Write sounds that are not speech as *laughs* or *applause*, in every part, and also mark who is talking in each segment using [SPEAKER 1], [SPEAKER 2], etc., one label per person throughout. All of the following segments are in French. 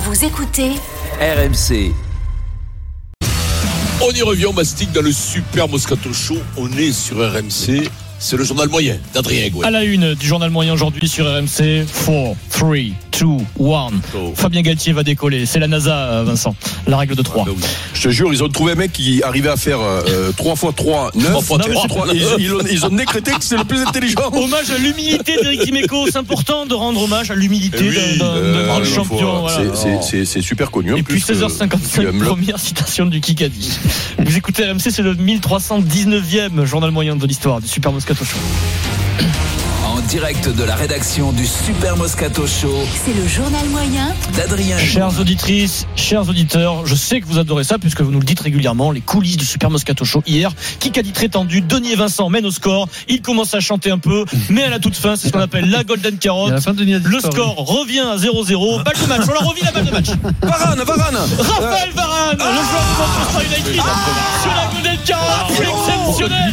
[SPEAKER 1] Vous écoutez
[SPEAKER 2] RMC.
[SPEAKER 3] On y revient, on mastique dans le super Moscato Show. On est sur RMC. C'est le journal moyen d'Adrien Gouet.
[SPEAKER 4] À la une du journal moyen aujourd'hui sur RMC, 4, 3, 2, 1.
[SPEAKER 3] Go.
[SPEAKER 4] Fabien Galtier va décoller. C'est la NASA, euh, Vincent. La règle de 3.
[SPEAKER 3] Ah, bah oui.
[SPEAKER 5] Je te jure, ils ont trouvé un mec qui arrivait à faire euh, 3 x 3, 9.
[SPEAKER 3] Trois fois trois.
[SPEAKER 5] ils, ils ont, ils ont décrété que c'est le plus intelligent.
[SPEAKER 4] Hommage à l'humilité d'Eric Dimeco. C'est important de rendre hommage à l'humilité
[SPEAKER 3] Eh oui,
[SPEAKER 4] d'un-
[SPEAKER 5] Euh,
[SPEAKER 4] champion. voilà.
[SPEAKER 5] c'est- super connu.
[SPEAKER 4] Et puis
[SPEAKER 5] plus, euh,
[SPEAKER 4] 16h55,
[SPEAKER 5] Guillaume Le-
[SPEAKER 4] première citation du Kikadi. Vous écoutez RMC, c'est le 1319e journal moyen de l'histoire du Super Moscato Show.
[SPEAKER 2] Direct de la rédaction du Super Moscato Show
[SPEAKER 1] C'est le journal moyen
[SPEAKER 2] d'Adrien
[SPEAKER 4] Chères auditrices, chers auditeurs, je sais que vous adorez ça puisque vous nous le dites régulièrement, les coulisses du Super Moscato Show hier. Kikadi très tendu, Denis et Vincent mènent au score. Il commence à chanter un peu, mais à la toute fin, c'est ce qu'on appelle la Golden Carotte. Le score revient à 0-0. Balle de match. On leur revient la balle de match.
[SPEAKER 5] Varane, Varane
[SPEAKER 4] Raphaël Varane, le joueur de Manchester United, sur la Golden Carotte. Exceptionnel.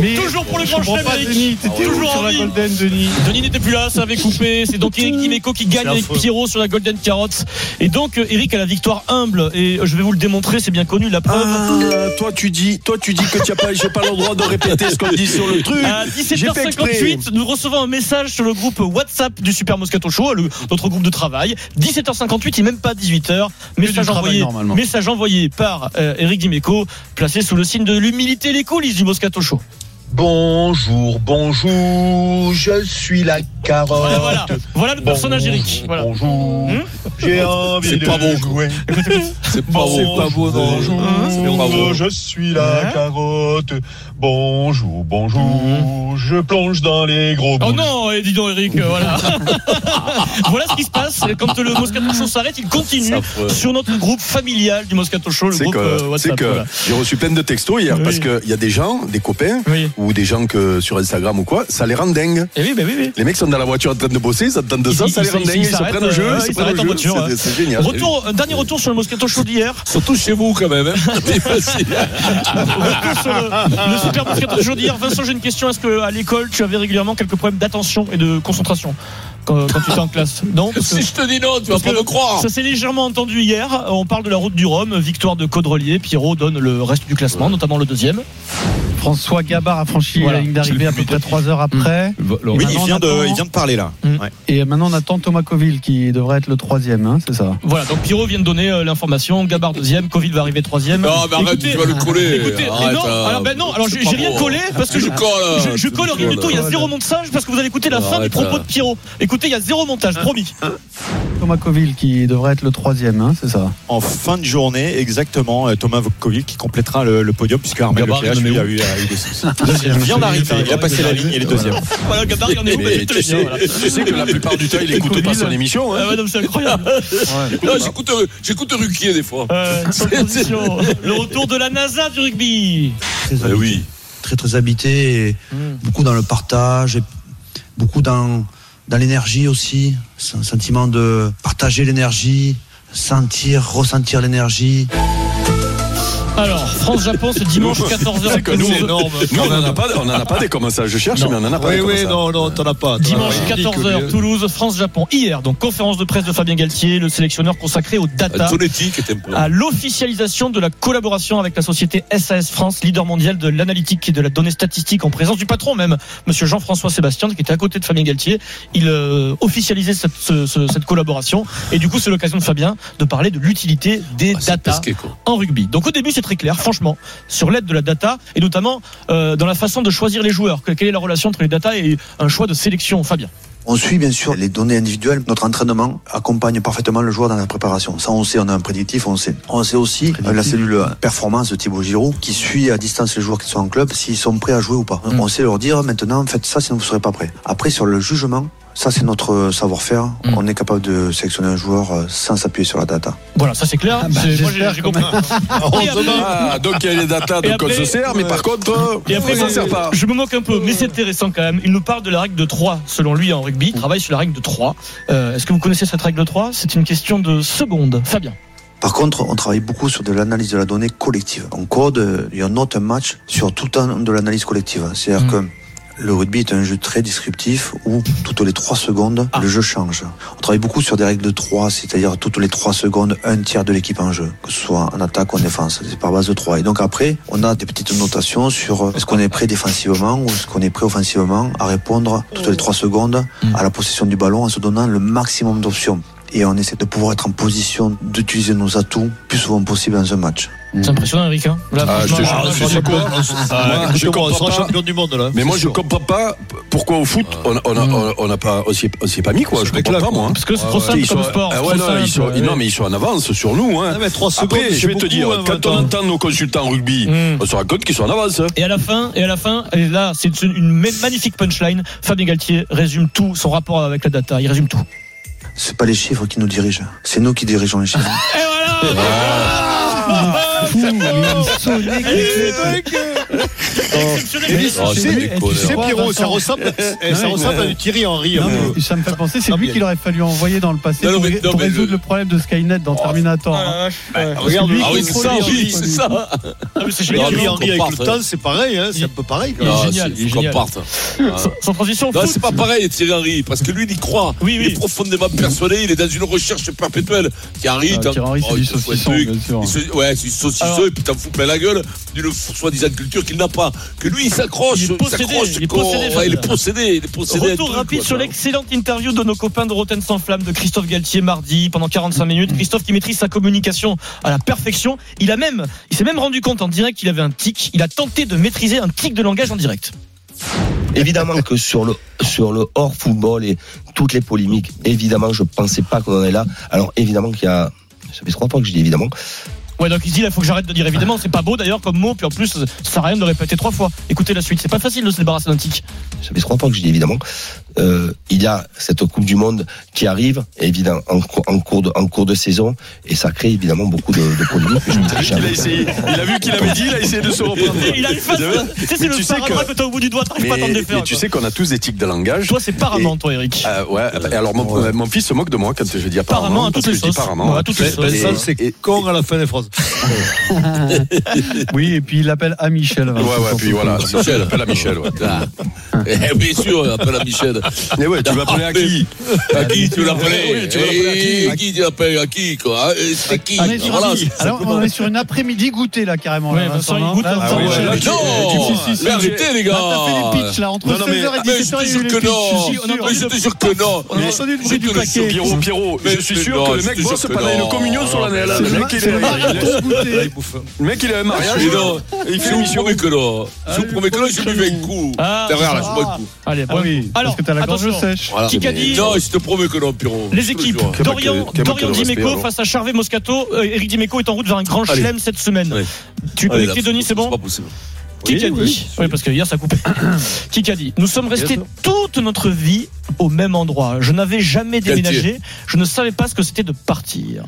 [SPEAKER 6] Mais
[SPEAKER 4] Toujours pour le grand chelem, Toujours
[SPEAKER 6] sur la. Golden, Denis
[SPEAKER 4] Denis n'était plus là, ça avait coupé. C'est donc Eric Dimeco qui gagne avec Pierrot sur la Golden Carrot. Et donc euh, Eric a la victoire humble. Et euh, je vais vous le démontrer, c'est bien connu la preuve.
[SPEAKER 5] Ah, toi tu dis, toi tu dis que tu as pas, j'ai pas le droit de répéter ce qu'on dit sur le truc.
[SPEAKER 4] À
[SPEAKER 5] J'ai fait exprès.
[SPEAKER 4] 17h58, nous recevons un message sur le groupe WhatsApp du Super Moscato Show, le- notre groupe de travail. 17h58, il n'est même pas 18h. Message envoyé, message envoyé par euh, Eric Dimeco, placé sous le signe de l'humilité et les coulisses du Moscato Show.
[SPEAKER 7] Bonjour, bonjour, je suis la carotte.
[SPEAKER 4] Voilà, voilà, voilà le personnage Eric. Voilà.
[SPEAKER 7] Bonjour,
[SPEAKER 4] Hum
[SPEAKER 7] j'ai envie
[SPEAKER 3] C'est
[SPEAKER 7] de
[SPEAKER 3] pas bon.
[SPEAKER 7] jouer.
[SPEAKER 3] C'est pas bon.
[SPEAKER 7] pas beau,
[SPEAKER 3] Bonjour. C'est pas
[SPEAKER 7] Bonjour,
[SPEAKER 3] bon.
[SPEAKER 7] je suis la
[SPEAKER 4] Hein
[SPEAKER 7] carotte. Bonjour, bonjour, je plonge dans les gros
[SPEAKER 4] Oh
[SPEAKER 7] boules.
[SPEAKER 4] non, eh, dis donc Eric, euh, voilà. *laughs* *laughs* voilà ce qui se passe. Quand le Moscato Show s'arrête, il continue sur notre groupe familial du Moscato Show, le
[SPEAKER 5] C'est
[SPEAKER 4] groupe euh,
[SPEAKER 5] que, c'est
[SPEAKER 4] WhatsApp.
[SPEAKER 5] que
[SPEAKER 4] voilà.
[SPEAKER 5] j'ai reçu plein de textos hier
[SPEAKER 4] Oui.
[SPEAKER 5] parce qu'il y a des gens, des copains
[SPEAKER 4] Oui.
[SPEAKER 5] ou des gens que sur Instagram ou quoi, ça les rend dingues.
[SPEAKER 4] Eh oui, bah oui, oui.
[SPEAKER 5] Les mecs sont dans la voiture en train de bosser, ça te donne de ça,
[SPEAKER 4] Ils-
[SPEAKER 5] ça les rend dingues,
[SPEAKER 4] ils
[SPEAKER 5] se prennent au jeu,
[SPEAKER 4] euh,
[SPEAKER 5] ils se prennent au jeu,
[SPEAKER 4] voiture,
[SPEAKER 5] c'est- c'est génial.
[SPEAKER 4] Retour, un dernier retour sur le Moscato Show d'hier. *laughs*
[SPEAKER 3] Surtout chez vous quand même. hein. *laughs* C'est facile.
[SPEAKER 4] Retour sur le, le super Moscato Show d'hier. Vincent, j'ai une question. Est-ce qu'à l'école, tu avais régulièrement quelques problèmes d'attention et de concentration? Quand, quand tu étais en classe Non parce que-
[SPEAKER 3] Si je te dis non, tu vas pas me croire.
[SPEAKER 4] Ça s'est légèrement entendu hier. On parle de la route du Rhum, victoire de Caudrelier. Pierrot donne le reste du classement, notamment le deuxième.
[SPEAKER 6] François Gabard a franchi
[SPEAKER 4] Voilà.
[SPEAKER 6] la ligne d'arrivée à peu près 3 heures après.
[SPEAKER 8] Oui,
[SPEAKER 6] Maintenant,
[SPEAKER 8] il vient, de, il vient de parler là.
[SPEAKER 4] Mm.
[SPEAKER 8] Ouais.
[SPEAKER 6] Et maintenant, on attend Thomas Coville qui devrait être le troisième, hein, c'est ça?
[SPEAKER 4] Voilà, donc Pierrot vient de donner euh, l'information. Gabard deuxième, Covid va arriver troisième.
[SPEAKER 3] Non, mais arrête,
[SPEAKER 4] Écoutez-
[SPEAKER 3] tu vas le coller.
[SPEAKER 4] Écoutez,
[SPEAKER 3] Arrête,
[SPEAKER 4] non, alors ben non, alors j'ai rien collé parce que je,
[SPEAKER 3] le colles,
[SPEAKER 4] je, colle
[SPEAKER 3] le
[SPEAKER 4] rien du tout. Il y a zéro montage parce que vous allez écouter la fin du propos de Pierrot. Écoutez, il y a zéro montage, promis.
[SPEAKER 6] Thomas Coville qui devrait être le troisième, hein, c'est ça
[SPEAKER 8] En fin de journée, exactement, euh, Thomas Vokkovic qui complétera le, le podium puisque Armel
[SPEAKER 4] Gabard,
[SPEAKER 8] Leclerc,
[SPEAKER 4] il en est
[SPEAKER 8] lui, a eu, a eu des soucis. *laughs* Il vient d'arriver, il a passé la ligne, il est deuxième. *laughs*
[SPEAKER 4] Voilà, Gabard, il en est où
[SPEAKER 5] tu sais, que la *laughs* plupart du temps, il écoute pas son émission. hein.
[SPEAKER 4] Ah ouais, non, c'est incroyable.
[SPEAKER 3] J'écoute j'écoute Ruquier des fois.
[SPEAKER 4] Euh. Le retour de la NASA du rugby.
[SPEAKER 7] Très habité,
[SPEAKER 3] oui.
[SPEAKER 7] très très habité, et beaucoup dans le partage, et beaucoup dans, dans l'énergie aussi, un sentiment de partager l'énergie, sentir, ressentir l'énergie.
[SPEAKER 4] Alors, France-Japon, c'est dimanche 14h.
[SPEAKER 5] C'est que nous, nous, on n'en a pas, on en a pas des comme ça. Je cherche, mais on n'en a pas des comme ça.
[SPEAKER 8] non, t'en as pas.
[SPEAKER 4] Dimanche 14h, Toulouse, France-Japon. Hier, donc conférence de presse de Fabien Galtier, le sélectionneur consacré aux data, à l'officialisation de la collaboration avec la société SAS France, leader mondial de l'analytique et de la donnée statistique, en présence du patron même, Monsieur Jean-François Sébastien, qui était à côté de Fabien Galtier. Il euh, officialisait cette, ce- ce- cette collaboration, et du coup, c'est l'occasion de Fabien de parler de l'utilité des
[SPEAKER 3] Ah,
[SPEAKER 4] data en rugby. Donc au début, c'est très clair, franchement, sur l'aide de la data et notamment euh, dans la façon de choisir les joueurs. Que- Quelle est la relation entre les data et un choix de sélection, Fabien?
[SPEAKER 7] On suit bien sûr les données individuelles. Notre entraînement accompagne parfaitement le joueur dans la préparation. Ça, on sait, on a un prédictif, on sait. On sait aussi euh, la cellule performance de Thibaut Giroud qui suit à distance les joueurs qui sont en club s'ils sont prêts à jouer ou pas.
[SPEAKER 4] Mm.
[SPEAKER 7] On sait leur dire maintenant, faites ça sinon vous serez pas prêts. Après, sur le jugement, Ça, c'est notre savoir-faire.
[SPEAKER 4] Mm.
[SPEAKER 7] On est capable de sélectionner un joueur euh, sans s'appuyer sur la data.
[SPEAKER 4] Voilà, ça c'est clair.
[SPEAKER 6] Ah bah,
[SPEAKER 4] moi j'ai compris. *laughs* Et après-
[SPEAKER 5] Ah, donc il y a les datas,
[SPEAKER 4] Et
[SPEAKER 5] donc on
[SPEAKER 4] après-
[SPEAKER 5] se sert, mais par contre, euh,
[SPEAKER 4] Et après,
[SPEAKER 5] on s'en sert pas.
[SPEAKER 4] je me moque un peu, mais c'est intéressant quand même. Il nous parle de la règle de 3. Selon lui, en rugby, il travaille sur la règle de 3. Euh, Est-ce que vous connaissez cette règle de 3 C'est une question de secondes. Fabien.
[SPEAKER 7] Par contre, on travaille beaucoup sur de l'analyse de la donnée collective. En code, euh, il y a note un match sur tout le temps de l'analyse collective. C'est-à-dire
[SPEAKER 4] Mm.
[SPEAKER 7] que le rugby est un jeu très descriptif où toutes les 3 secondes,
[SPEAKER 4] Ah.
[SPEAKER 7] le jeu change. On travaille beaucoup sur des règles de 3, c'est-à-dire toutes les 3 secondes, un tiers de l'équipe en jeu, que ce soit en attaque ou en défense. C'est par base de 3. Et donc après, on a des petites notations sur euh, est-ce qu'on est prêt défensivement ou est-ce qu'on est prêt offensivement à répondre toutes les 3 secondes
[SPEAKER 4] Mm.
[SPEAKER 7] à la possession du ballon en se donnant le maximum d'options. Et on essaie de pouvoir être en position d'utiliser nos atouts plus souvent possible dans un match.
[SPEAKER 4] C'est impressionnant, Eric. Hein Là,
[SPEAKER 5] Ah, je te jure,
[SPEAKER 4] euh,
[SPEAKER 5] je
[SPEAKER 4] pas.
[SPEAKER 8] Sera
[SPEAKER 5] pas.
[SPEAKER 8] champion du monde là.
[SPEAKER 5] Mais moi, je comprends pas pourquoi au foot, on on a- on- on n'a pas, on s'y est- on s'y est pas mis, quoi. Je comprends pas, moi. hein.
[SPEAKER 4] Parce que c'est trop
[SPEAKER 8] Ah,
[SPEAKER 4] simple
[SPEAKER 5] Ils
[SPEAKER 4] comme
[SPEAKER 5] sont-
[SPEAKER 4] sport.
[SPEAKER 5] ah ouais, non, ils sont, non, mais ils sont en avance sur nous. Hein.
[SPEAKER 8] Ah, mais 3 secondes,
[SPEAKER 5] Après, je vais te dire,
[SPEAKER 8] hein,
[SPEAKER 5] quand on entend nos consultants rugby,
[SPEAKER 4] Mm.
[SPEAKER 5] on se rend compte qu'ils sont en avance.
[SPEAKER 4] Et à la fin, et à la fin, et là, c'est une une magnifique punchline. Fabien Galtier résume tout, son rapport avec la data. Il résume tout.
[SPEAKER 7] C'est pas les chiffres qui nous dirigent, c'est nous qui dirigeons les chiffres.
[SPEAKER 4] Et voilà
[SPEAKER 6] Fou, mais il sonnait
[SPEAKER 4] Exceptionnel.
[SPEAKER 8] Sais,
[SPEAKER 3] connards.
[SPEAKER 8] sais, Pierrot, ça ressemble, à du Thierry Henry.
[SPEAKER 6] ça me fait penser, c'est
[SPEAKER 8] Non,
[SPEAKER 6] lui qu'il aurait fallu envoyer dans le passé pour, résoudre
[SPEAKER 3] le-
[SPEAKER 6] problème de Skynet dans Terminator. hein.
[SPEAKER 8] Bah, regarde,
[SPEAKER 6] lui,
[SPEAKER 3] Ah oui, c'est ça, c'est ça.
[SPEAKER 4] Ah, c'est génial.
[SPEAKER 3] mais
[SPEAKER 8] Henry avec
[SPEAKER 3] compare,
[SPEAKER 8] le
[SPEAKER 3] ça.
[SPEAKER 8] temps, c'est pareil, hein, c'est un peu pareil.
[SPEAKER 4] Il est
[SPEAKER 3] Ah,
[SPEAKER 4] génial. Sans- *laughs* transition,
[SPEAKER 3] c'est pas pareil, Thierry Henry, parce que lui, il y croit. Il est profondément persuadé, il est dans une recherche perpétuelle. Thierry,
[SPEAKER 6] Ah, c'est
[SPEAKER 3] oh,
[SPEAKER 6] du saucisson,
[SPEAKER 3] Ouais, c'est du saucisson, et puis t'en fous plein la gueule d'une soi-disant culture qu'il n'a pas. Que lui, il s'accroche.
[SPEAKER 4] Il est possédé, il est possédé,
[SPEAKER 3] Ouais, il est possédé, il est possédé. à
[SPEAKER 4] Retour
[SPEAKER 3] tout,
[SPEAKER 4] rapide
[SPEAKER 3] quoi,
[SPEAKER 4] sur l'excellente interview de nos copains de Rotten sans flamme de Christophe Galtier mardi pendant 45 minutes. Christophe qui maîtrise sa communication à la perfection. Il a même, il s'est même rendu compte en direct qu'il avait un tic. Il a tenté de maîtriser un tic de langage en direct.
[SPEAKER 9] Évidemment que sur le sur le hors football et toutes les polémiques, évidemment, je pensais pas qu'on en est là. Alors évidemment qu'il y a, ça fait trois fois que je dis évidemment.
[SPEAKER 4] Ouais, donc il dit il faut que j'arrête de dire évidemment. C'est pas beau d'ailleurs comme mot. Puis en plus, ça sert à rien de répéter trois fois. Écoutez la suite. C'est pas facile de se débarrasser d'un tic.
[SPEAKER 9] Ça fait trois fois que je dis évidemment. Euh, il y a cette Coupe du Monde qui arrive, évidemment, en, cours- en cours de en cours de saison, et ça crée évidemment beaucoup de, de polémiques.
[SPEAKER 5] Il a essayé, il a vu qu'il avait dit, il a essayé de se reprendre.
[SPEAKER 4] Il a une face. Tu sais, c'est
[SPEAKER 5] Mais
[SPEAKER 4] le
[SPEAKER 5] tu sais
[SPEAKER 4] sparadrap
[SPEAKER 5] que-
[SPEAKER 4] que t'as au bout du doigt. T'arrives pas à t'en
[SPEAKER 5] Mais,
[SPEAKER 4] défaire.
[SPEAKER 5] mais tu
[SPEAKER 4] quoi.
[SPEAKER 5] sais qu'on a tous des tics de langage.
[SPEAKER 4] Toi, c'est paramment, toi, Eric.
[SPEAKER 5] Euh, ouais, et alors mon, mon fils se moque de moi quand je dis apparemment.
[SPEAKER 4] Apparemment, à toutes les sauces.
[SPEAKER 5] apparemment.
[SPEAKER 4] Ouais, à toutes les sauces.
[SPEAKER 8] C'est con à la fin des phrases. *laughs*
[SPEAKER 6] Oui, et puis il l'appelle à Michel.
[SPEAKER 5] Ouais, ouais, puis voilà, Michel, appelle à Michel.
[SPEAKER 3] Ah. *laughs* Eh, Bien sûr, appelle à Michel.
[SPEAKER 5] Mais ouais, tu vas appeler à qui *laughs*
[SPEAKER 3] À qui tu
[SPEAKER 5] Oui, tu l'appeler à qui
[SPEAKER 3] À qui tu l'appelles À qui quoi Eh, C'est qui
[SPEAKER 6] On est sur, un- alors, on est sur une après-midi goûtée là carrément.
[SPEAKER 4] Ouais,
[SPEAKER 6] là,
[SPEAKER 4] Vincent, il
[SPEAKER 6] non
[SPEAKER 4] goûte
[SPEAKER 6] Là,
[SPEAKER 4] un
[SPEAKER 6] là,
[SPEAKER 3] Non Mais arrêtez les
[SPEAKER 6] Là,
[SPEAKER 3] gars
[SPEAKER 6] t'as fait les pitchs là entre
[SPEAKER 5] Non, non, mais-
[SPEAKER 6] 16h et
[SPEAKER 3] Mais
[SPEAKER 6] 17h.
[SPEAKER 3] je te jure que non. je te jure que non.
[SPEAKER 6] On a entendu le bruit
[SPEAKER 3] je
[SPEAKER 6] du paquet.
[SPEAKER 5] Pierrot, Pierrot,
[SPEAKER 3] Mais
[SPEAKER 5] je suis sûr que le
[SPEAKER 3] je
[SPEAKER 5] mec bosse pendant une communion solennelle.
[SPEAKER 6] C'est
[SPEAKER 5] Le
[SPEAKER 6] le
[SPEAKER 5] mec, il est- le mec, il a un mariage. Il fait
[SPEAKER 3] Je vous promets que non. Je vous promets que non, j'ai bu 20 coups
[SPEAKER 4] Ah,
[SPEAKER 3] Derrière là, je bois un coup.
[SPEAKER 4] Allez,
[SPEAKER 6] Ah
[SPEAKER 4] bon.
[SPEAKER 6] oui,
[SPEAKER 4] Alors,
[SPEAKER 6] la gorge sèche.
[SPEAKER 3] Voilà.
[SPEAKER 4] Dit
[SPEAKER 3] Non, je te promets que non, Pierrot
[SPEAKER 4] Les équipes, Dorian, Dorian Dimeco face à Charvet Moscato. Euh, Eric Dimeco est en route vers un grand chelem cette semaine. Tu es
[SPEAKER 3] Allez,
[SPEAKER 4] connecté,
[SPEAKER 3] là,
[SPEAKER 4] Denis, c'est bon
[SPEAKER 3] pas possible.
[SPEAKER 4] Qui qu'a dit Oui, parce que hier ça coupait. *coughs* Dit Nous sommes restés toute notre vie au même endroit. Je n'avais jamais déménagé. Je ne savais pas ce que c'était de partir.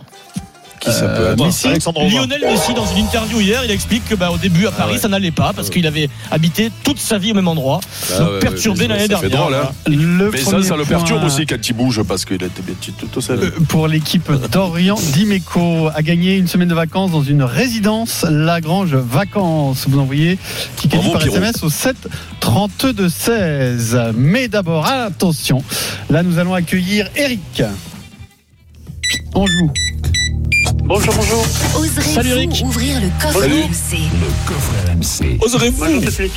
[SPEAKER 5] Qui ça peut être
[SPEAKER 4] Messi. Lionel Messi, dans une interview hier, il explique que bah, au début à Paris,
[SPEAKER 3] ouais.
[SPEAKER 4] ça n'allait pas parce qu'il avait habité toute sa vie au même endroit.
[SPEAKER 3] Ah
[SPEAKER 4] donc
[SPEAKER 3] ouais,
[SPEAKER 4] perturbé
[SPEAKER 3] ouais,
[SPEAKER 4] l'année dernière.
[SPEAKER 5] drôle, hein.
[SPEAKER 6] Le
[SPEAKER 5] Mais ça, ça le perturbe aussi quand il bouge parce qu'il était bien petit tout seul.
[SPEAKER 6] euh, Pour l'équipe d'Orient, Dimeco a gagné une semaine de vacances dans une résidence Lagrange Vacances. Vous envoyez qui
[SPEAKER 5] Bravo,
[SPEAKER 6] par
[SPEAKER 5] Pierrot.
[SPEAKER 6] SMS au 7 32 16. Mais d'abord, attention, là nous allons accueillir Eric. On joue.
[SPEAKER 8] Bonjour, bonjour.
[SPEAKER 4] Salut, Eric.
[SPEAKER 1] Oserez-vous ouvrir le coffre
[SPEAKER 3] Salut.
[SPEAKER 1] RMC
[SPEAKER 3] Oserez-vous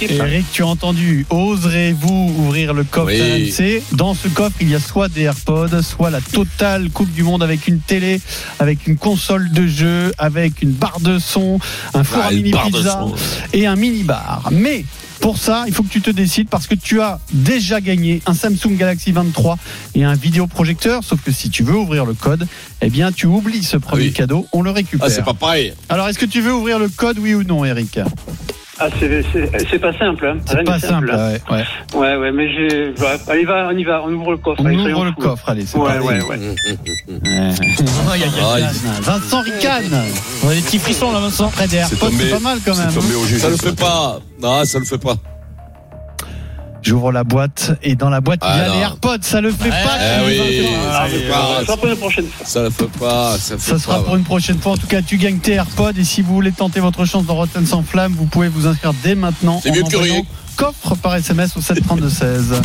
[SPEAKER 6] Eric, tu as entendu, oserez-vous ouvrir le coffre
[SPEAKER 3] Oui.
[SPEAKER 6] RMC Dans ce coffre, il y a soit des AirPods, soit la totale Coupe du Monde avec une télé, avec une console de jeu, avec une barre de son, un four
[SPEAKER 3] Ah,
[SPEAKER 6] à
[SPEAKER 3] une
[SPEAKER 6] mini
[SPEAKER 3] barre de
[SPEAKER 6] pizza
[SPEAKER 3] son.
[SPEAKER 6] et un mini bar. Mais pour ça, il faut que tu te décides parce que tu as déjà gagné un Samsung Galaxy 23 et un vidéoprojecteur. Sauf que si tu veux ouvrir le code, eh bien, tu oublies ce premier
[SPEAKER 3] oui.
[SPEAKER 6] cadeau. On le récupère.
[SPEAKER 3] Ah, c'est pas pareil
[SPEAKER 6] Alors, est-ce que tu veux ouvrir le code, oui ou non, Eric?
[SPEAKER 10] Ah, c'est- c'est c'est pas simple. Hein.
[SPEAKER 6] C'est pas simple, ouais. ouais.
[SPEAKER 10] Ouais, ouais, mais j'ai. ouais, allez, va, on y va, on ouvre le coffre.
[SPEAKER 6] On
[SPEAKER 10] allez,
[SPEAKER 6] ouvre le coffre, allez, c'est
[SPEAKER 10] Ouais,
[SPEAKER 6] parti.
[SPEAKER 10] ouais, ouais. *laughs*
[SPEAKER 4] Aïe.
[SPEAKER 6] Vincent Ricane.
[SPEAKER 4] On a des petits frissons là, Vincent.
[SPEAKER 6] Près des AirPods,
[SPEAKER 5] tombé-
[SPEAKER 6] c'est pas mal quand même.
[SPEAKER 3] Ça le fait pas. Non, ça le fait pas.
[SPEAKER 6] J'ouvre la boîte et dans la boîte il y a
[SPEAKER 3] Ah, non.
[SPEAKER 6] les AirPods. Ça le fait pas.
[SPEAKER 3] Eh oui.
[SPEAKER 10] Ah,
[SPEAKER 3] Ça fait
[SPEAKER 10] ça
[SPEAKER 3] pas.
[SPEAKER 10] sera pour une prochaine fois.
[SPEAKER 3] Ça le fait pas. Ça, le fait
[SPEAKER 6] Ça sera
[SPEAKER 3] pas,
[SPEAKER 6] pour une prochaine fois. En tout cas, tu gagnes tes AirPods et si vous voulez tenter votre chance dans Rotten sans flamme, vous pouvez vous inscrire dès maintenant.
[SPEAKER 3] C'est mieux que rien.
[SPEAKER 6] Coffre par SMS au 732-16.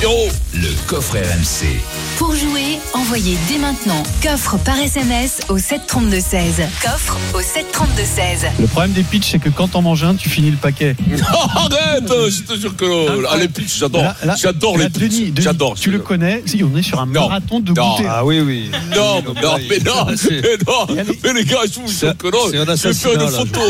[SPEAKER 3] Pierrot.
[SPEAKER 2] Le coffre RMC.
[SPEAKER 1] Pour jouer, envoyez dès maintenant coffre par SMS au 732-16. Coffre au 732-16.
[SPEAKER 6] Le problème des pitchs, c'est que quand on mange un, tu finis le paquet. *laughs*
[SPEAKER 3] Arrête, je te jure que non. Ah, les pitchs, j'adore. J'adore les pitchs. J'adore.
[SPEAKER 6] Tu le connais? Si, on est sur un
[SPEAKER 3] Non.
[SPEAKER 6] marathon de
[SPEAKER 3] Non.
[SPEAKER 6] goûter.
[SPEAKER 5] Ah oui, oui.
[SPEAKER 3] Non, mais non, mais non, mais non, mais les gars, je vous jure que non. Je vais faire une photo.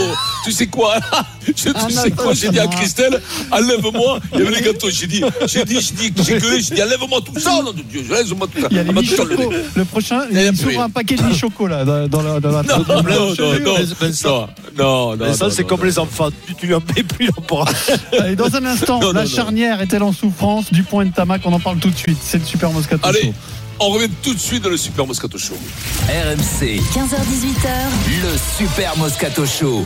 [SPEAKER 3] Tu sais quoi? *laughs* Je, Tu sais quoi? J'ai dit à. Christelle, *laughs* enlève-moi. Il y avait les gâteaux. J'ai dit, j'ai dit, j'ai dit, j'ai gueulé. J'ai dit, enlève-moi tout ça. Non, de Dieu, laisse-moi tout ça.
[SPEAKER 6] Il y a les
[SPEAKER 3] Ah, bah,
[SPEAKER 6] mi
[SPEAKER 3] tout ça, le-
[SPEAKER 6] prochain,
[SPEAKER 3] Il y a rien.
[SPEAKER 6] un paquet de mi choco là dans, dans la, dans la
[SPEAKER 3] Non, non, non, non, non, non, non.
[SPEAKER 5] Mais ça, c'est comme les enfants. Tu, tu lui en payes plus, il en pourra. *laughs*
[SPEAKER 6] Allez, dans un instant,
[SPEAKER 3] Non,
[SPEAKER 6] la charnière est-elle en souffrance Du point de Tamac, on en parle tout de suite. C'est le Super Moscato
[SPEAKER 3] Allez,
[SPEAKER 6] Show.
[SPEAKER 3] on revient tout de suite dans le Super Moscato Show.
[SPEAKER 2] RMC,
[SPEAKER 1] 15h18h.
[SPEAKER 2] le Super Moscato Show.